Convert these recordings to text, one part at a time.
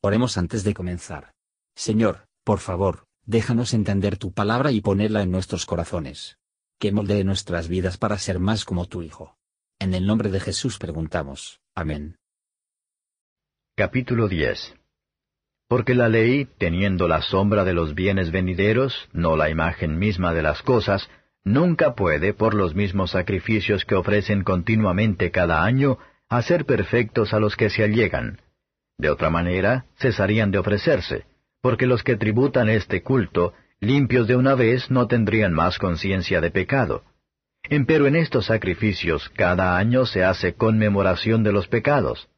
Oremos antes de comenzar. Señor, por favor, déjanos entender tu palabra y ponerla en nuestros corazones. Que moldee nuestras vidas para ser más como tu Hijo. En el nombre de Jesús preguntamos. Amén. Capítulo 10 Porque la ley, teniendo la sombra de los bienes venideros, no la imagen misma de las cosas, nunca puede, por los mismos sacrificios que ofrecen continuamente cada año, hacer perfectos a los que se allegan de otra manera, cesarían de ofrecerse, porque los que tributan este culto, limpios de una vez, no tendrían más conciencia de pecado. Empero en estos sacrificios cada año se hace conmemoración de los pecados,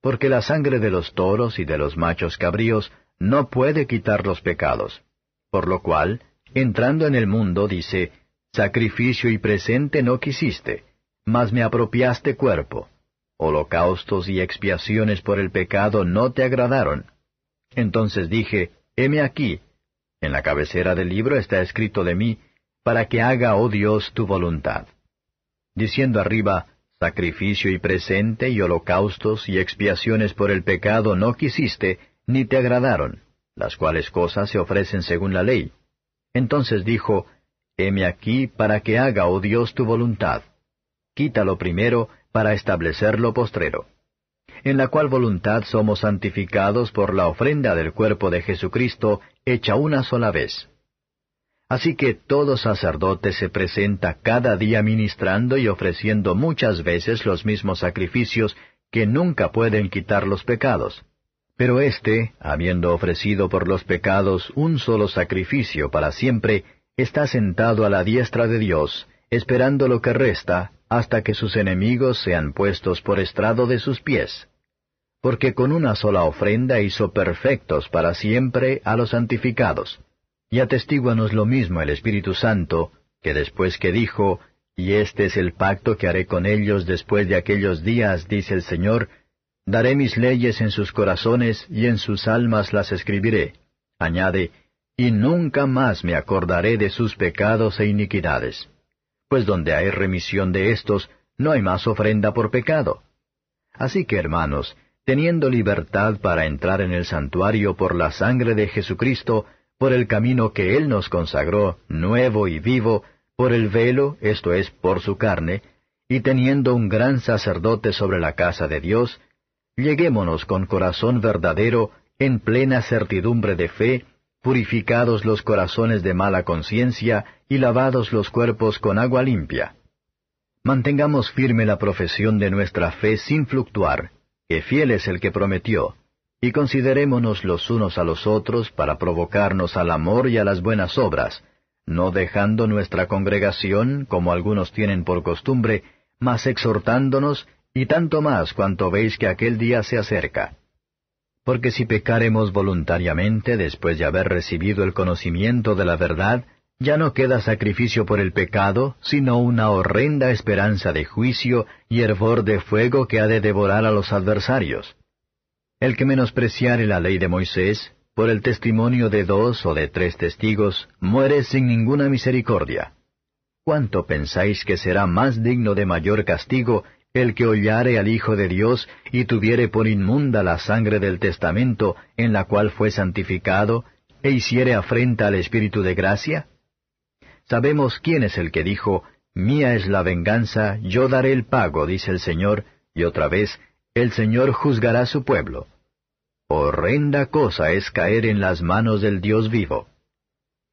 porque la sangre de los toros y de los machos cabríos no puede quitar los pecados. Por lo cual, entrando en el mundo, dice, Sacrificio y presente no quisiste, mas me apropiaste cuerpo holocaustos y expiaciones por el pecado no te agradaron. Entonces dije, heme aquí. En la cabecera del libro está escrito de mí, para que haga, oh Dios, tu voluntad. Diciendo arriba, sacrificio y presente y holocaustos y expiaciones por el pecado no quisiste, ni te agradaron, las cuales cosas se ofrecen según la ley. Entonces dijo, heme aquí para que haga, oh Dios, tu voluntad. Quítalo primero, para establecer lo postrero, en la cual voluntad somos santificados por la ofrenda del cuerpo de Jesucristo hecha una sola vez. Así que todo sacerdote se presenta cada día ministrando y ofreciendo muchas veces los mismos sacrificios que nunca pueden quitar los pecados. Pero éste, habiendo ofrecido por los pecados un solo sacrificio para siempre, está sentado a la diestra de Dios, esperando lo que resta, hasta que sus enemigos sean puestos por estrado de sus pies. Porque con una sola ofrenda hizo perfectos para siempre a los santificados. Y atestíguanos lo mismo el Espíritu Santo, que después que dijo, Y este es el pacto que haré con ellos después de aquellos días, dice el Señor, daré mis leyes en sus corazones y en sus almas las escribiré. Añade, y nunca más me acordaré de sus pecados e iniquidades pues donde hay remisión de estos, no hay más ofrenda por pecado. Así que, hermanos, teniendo libertad para entrar en el santuario por la sangre de Jesucristo, por el camino que Él nos consagró, nuevo y vivo, por el velo, esto es, por su carne, y teniendo un gran sacerdote sobre la casa de Dios, lleguémonos con corazón verdadero, en plena certidumbre de fe, purificados los corazones de mala conciencia y lavados los cuerpos con agua limpia. Mantengamos firme la profesión de nuestra fe sin fluctuar, que fiel es el que prometió, y considerémonos los unos a los otros para provocarnos al amor y a las buenas obras, no dejando nuestra congregación, como algunos tienen por costumbre, mas exhortándonos, y tanto más cuanto veis que aquel día se acerca. Porque si pecaremos voluntariamente después de haber recibido el conocimiento de la verdad, ya no queda sacrificio por el pecado, sino una horrenda esperanza de juicio y hervor de fuego que ha de devorar a los adversarios. El que menospreciare la ley de Moisés, por el testimonio de dos o de tres testigos, muere sin ninguna misericordia. ¿Cuánto pensáis que será más digno de mayor castigo el que hollare al Hijo de Dios y tuviere por inmunda la sangre del testamento en la cual fue santificado, e hiciere afrenta al Espíritu de gracia? Sabemos quién es el que dijo, Mía es la venganza, yo daré el pago, dice el Señor, y otra vez, el Señor juzgará su pueblo. Horrenda cosa es caer en las manos del Dios vivo.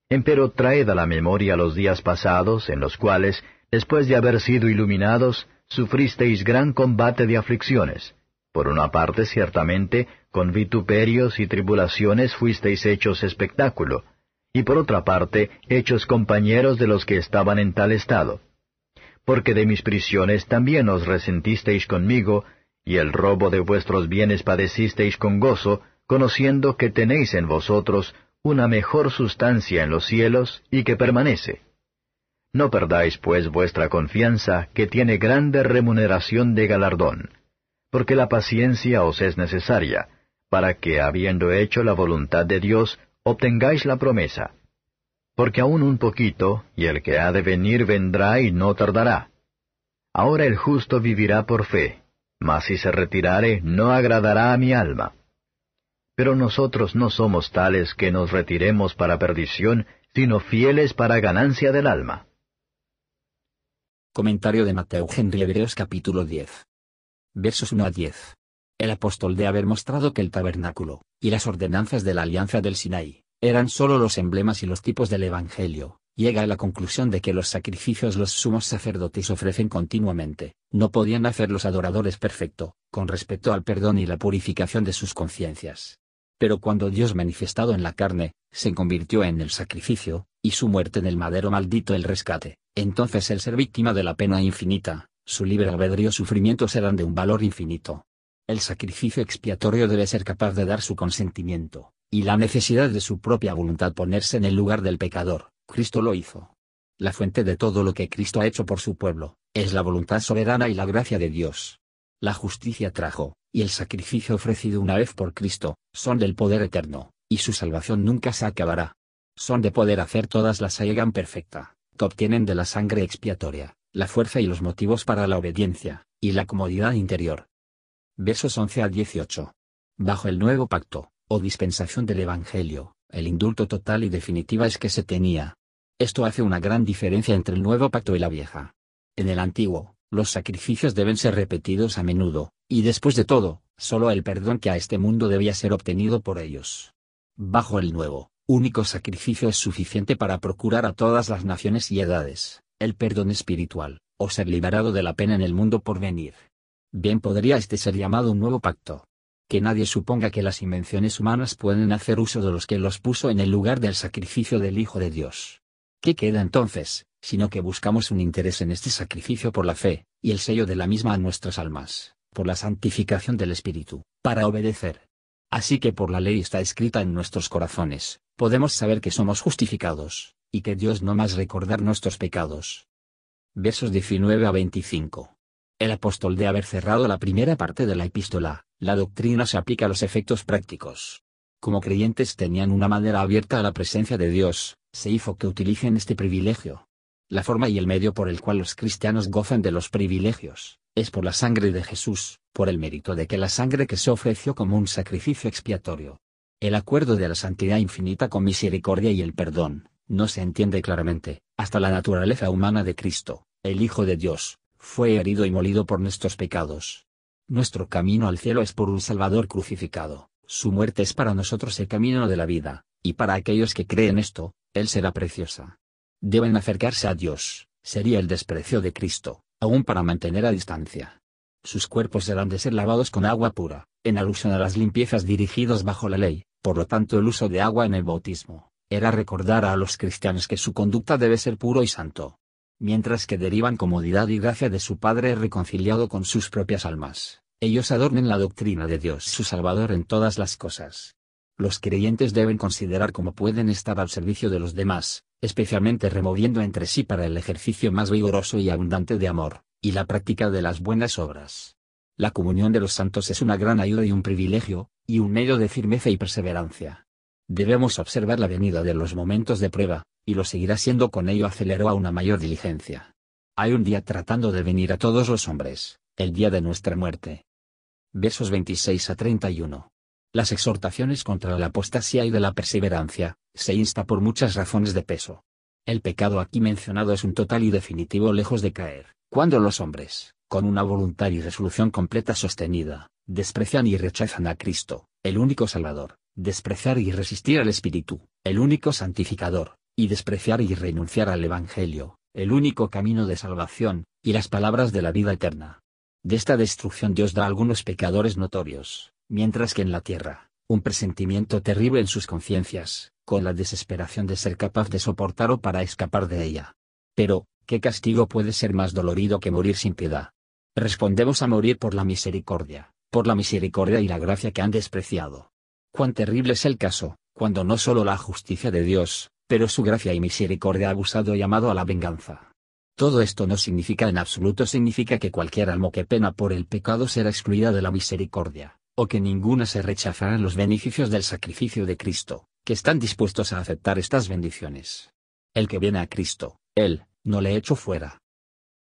Empero traed a la memoria los días pasados, en los cuales, después de haber sido iluminados, sufristeis gran combate de aflicciones. Por una parte, ciertamente, con vituperios y tribulaciones fuisteis hechos espectáculo, y por otra parte, hechos compañeros de los que estaban en tal estado. Porque de mis prisiones también os resentisteis conmigo, y el robo de vuestros bienes padecisteis con gozo, conociendo que tenéis en vosotros una mejor sustancia en los cielos y que permanece. No perdáis pues vuestra confianza, que tiene grande remuneración de galardón, porque la paciencia os es necesaria, para que, habiendo hecho la voluntad de Dios, obtengáis la promesa. Porque aún un poquito, y el que ha de venir vendrá y no tardará. Ahora el justo vivirá por fe, mas si se retirare no agradará a mi alma. Pero nosotros no somos tales que nos retiremos para perdición, sino fieles para ganancia del alma. Comentario de Mateo Henry Hebreos capítulo 10. Versos 1 a 10. El apóstol de haber mostrado que el tabernáculo, y las ordenanzas de la alianza del Sinaí, eran sólo los emblemas y los tipos del Evangelio, llega a la conclusión de que los sacrificios los sumos sacerdotes ofrecen continuamente, no podían hacer los adoradores perfecto, con respecto al perdón y la purificación de sus conciencias. Pero cuando Dios manifestado en la carne, se convirtió en el sacrificio, y su muerte en el madero maldito el rescate, entonces el ser víctima de la pena infinita, su libre albedrío sufrimientos serán de un valor infinito. El sacrificio expiatorio debe ser capaz de dar su consentimiento, y la necesidad de su propia voluntad ponerse en el lugar del pecador, Cristo lo hizo. La fuente de todo lo que Cristo ha hecho por su pueblo, es la voluntad soberana y la gracia de Dios. La justicia trajo, y el sacrificio ofrecido una vez por Cristo, son del poder eterno, y su salvación nunca se acabará. Son de poder hacer todas las hagan perfecta, obtienen de la sangre expiatoria, la fuerza y los motivos para la obediencia, y la comodidad interior. Versos 11 a 18. Bajo el nuevo pacto, o dispensación del Evangelio, el indulto total y definitiva es que se tenía. Esto hace una gran diferencia entre el nuevo pacto y la vieja. En el antiguo, los sacrificios deben ser repetidos a menudo, y después de todo, solo el perdón que a este mundo debía ser obtenido por ellos. Bajo el nuevo, único sacrificio es suficiente para procurar a todas las naciones y edades, el perdón espiritual, o ser liberado de la pena en el mundo por venir. Bien podría este ser llamado un nuevo pacto, que nadie suponga que las invenciones humanas pueden hacer uso de los que los puso en el lugar del sacrificio del Hijo de Dios. ¿Qué queda entonces, sino que buscamos un interés en este sacrificio por la fe, y el sello de la misma en nuestras almas, por la santificación del Espíritu, para obedecer? Así que por la ley está escrita en nuestros corazones, podemos saber que somos justificados, y que Dios no más recordar nuestros pecados. Versos 19 a 25. El apóstol de haber cerrado la primera parte de la epístola, la doctrina se aplica a los efectos prácticos. Como creyentes tenían una manera abierta a la presencia de Dios, se hizo que utilicen este privilegio. La forma y el medio por el cual los cristianos gozan de los privilegios, es por la sangre de Jesús, por el mérito de que la sangre que se ofreció como un sacrificio expiatorio. El acuerdo de la santidad infinita con misericordia y el perdón, no se entiende claramente, hasta la naturaleza humana de Cristo, el Hijo de Dios, fue herido y molido por nuestros pecados, nuestro camino al cielo es por un Salvador crucificado, su muerte es para nosotros el camino de la vida, y para aquellos que creen esto, Él será preciosa. Deben acercarse a Dios, sería el desprecio de Cristo, aún para mantener a distancia. Sus cuerpos serán de ser lavados con agua pura, en alusión a las limpiezas dirigidas bajo la ley, por lo tanto el uso de agua en el bautismo, era recordar a los cristianos que su conducta debe ser puro y santo mientras que derivan comodidad y gracia de su Padre reconciliado con sus propias almas, ellos adornen la doctrina de Dios su Salvador en todas las cosas. Los creyentes deben considerar cómo pueden estar al servicio de los demás, especialmente removiendo entre sí para el ejercicio más vigoroso y abundante de amor, y la práctica de las buenas obras. La comunión de los santos es una gran ayuda y un privilegio, y un medio de firmeza y perseverancia. Debemos observar la venida de los momentos de prueba, y lo seguirá siendo con ello aceleró a una mayor diligencia. Hay un día tratando de venir a todos los hombres, el día de nuestra muerte. Versos 26 a 31. Las exhortaciones contra la apostasía y de la perseverancia, se insta por muchas razones de peso. El pecado aquí mencionado es un total y definitivo lejos de caer, cuando los hombres, con una voluntad y resolución completa sostenida, desprecian y rechazan a Cristo, el único Salvador, despreciar y resistir al Espíritu, el único santificador, y despreciar y renunciar al Evangelio, el único camino de salvación, y las palabras de la vida eterna. De esta destrucción Dios da a algunos pecadores notorios, mientras que en la tierra, un presentimiento terrible en sus conciencias, con la desesperación de ser capaz de soportar o para escapar de ella. Pero, ¿qué castigo puede ser más dolorido que morir sin piedad? Respondemos a morir por la misericordia, por la misericordia y la gracia que han despreciado. Cuán terrible es el caso, cuando no solo la justicia de Dios, pero su gracia y misericordia ha abusado y llamado a la venganza. Todo esto no significa en absoluto significa que cualquier alma que pena por el pecado será excluida de la misericordia, o que ninguna se rechazará los beneficios del sacrificio de Cristo, que están dispuestos a aceptar estas bendiciones. El que viene a Cristo, Él, no le echo fuera.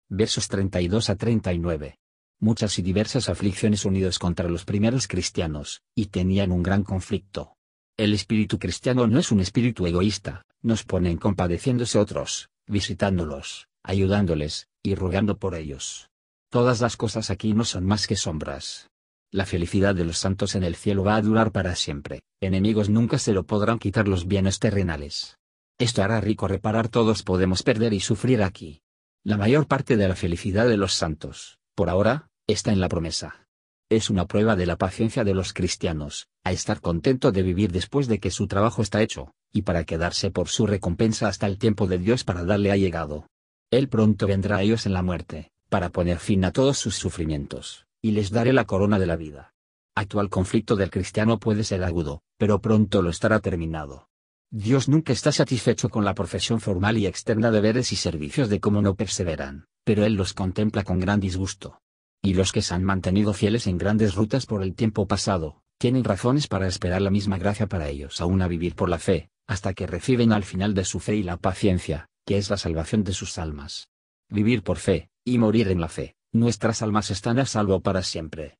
Versos 32 a 39. Muchas y diversas aflicciones unidos contra los primeros cristianos, y tenían un gran conflicto. El espíritu cristiano no es un espíritu egoísta, nos ponen compadeciéndose otros, visitándolos, ayudándoles, y rogando por ellos. Todas las cosas aquí no son más que sombras. La felicidad de los santos en el cielo va a durar para siempre, enemigos nunca se lo podrán quitar los bienes terrenales. Esto hará rico reparar todos podemos perder y sufrir aquí. La mayor parte de la felicidad de los santos, por ahora, está en la promesa. Es una prueba de la paciencia de los cristianos, a estar contento de vivir después de que su trabajo está hecho, y para quedarse por su recompensa hasta el tiempo de Dios para darle ha llegado. Él pronto vendrá a ellos en la muerte, para poner fin a todos sus sufrimientos y les daré la corona de la vida. Actual conflicto del cristiano puede ser agudo, pero pronto lo estará terminado. Dios nunca está satisfecho con la profesión formal y externa de deberes y servicios de cómo no perseveran, pero Él los contempla con gran disgusto. Y los que se han mantenido fieles en grandes rutas por el tiempo pasado, tienen razones para esperar la misma gracia para ellos aún a vivir por la fe, hasta que reciben al final de su fe y la paciencia, que es la salvación de sus almas. Vivir por fe, y morir en la fe, nuestras almas están a salvo para siempre.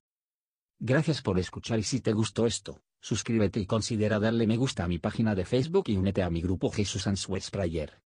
Gracias por escuchar y si te gustó esto, suscríbete y considera darle me gusta a mi página de Facebook y únete a mi grupo Jesús Answers Prayer.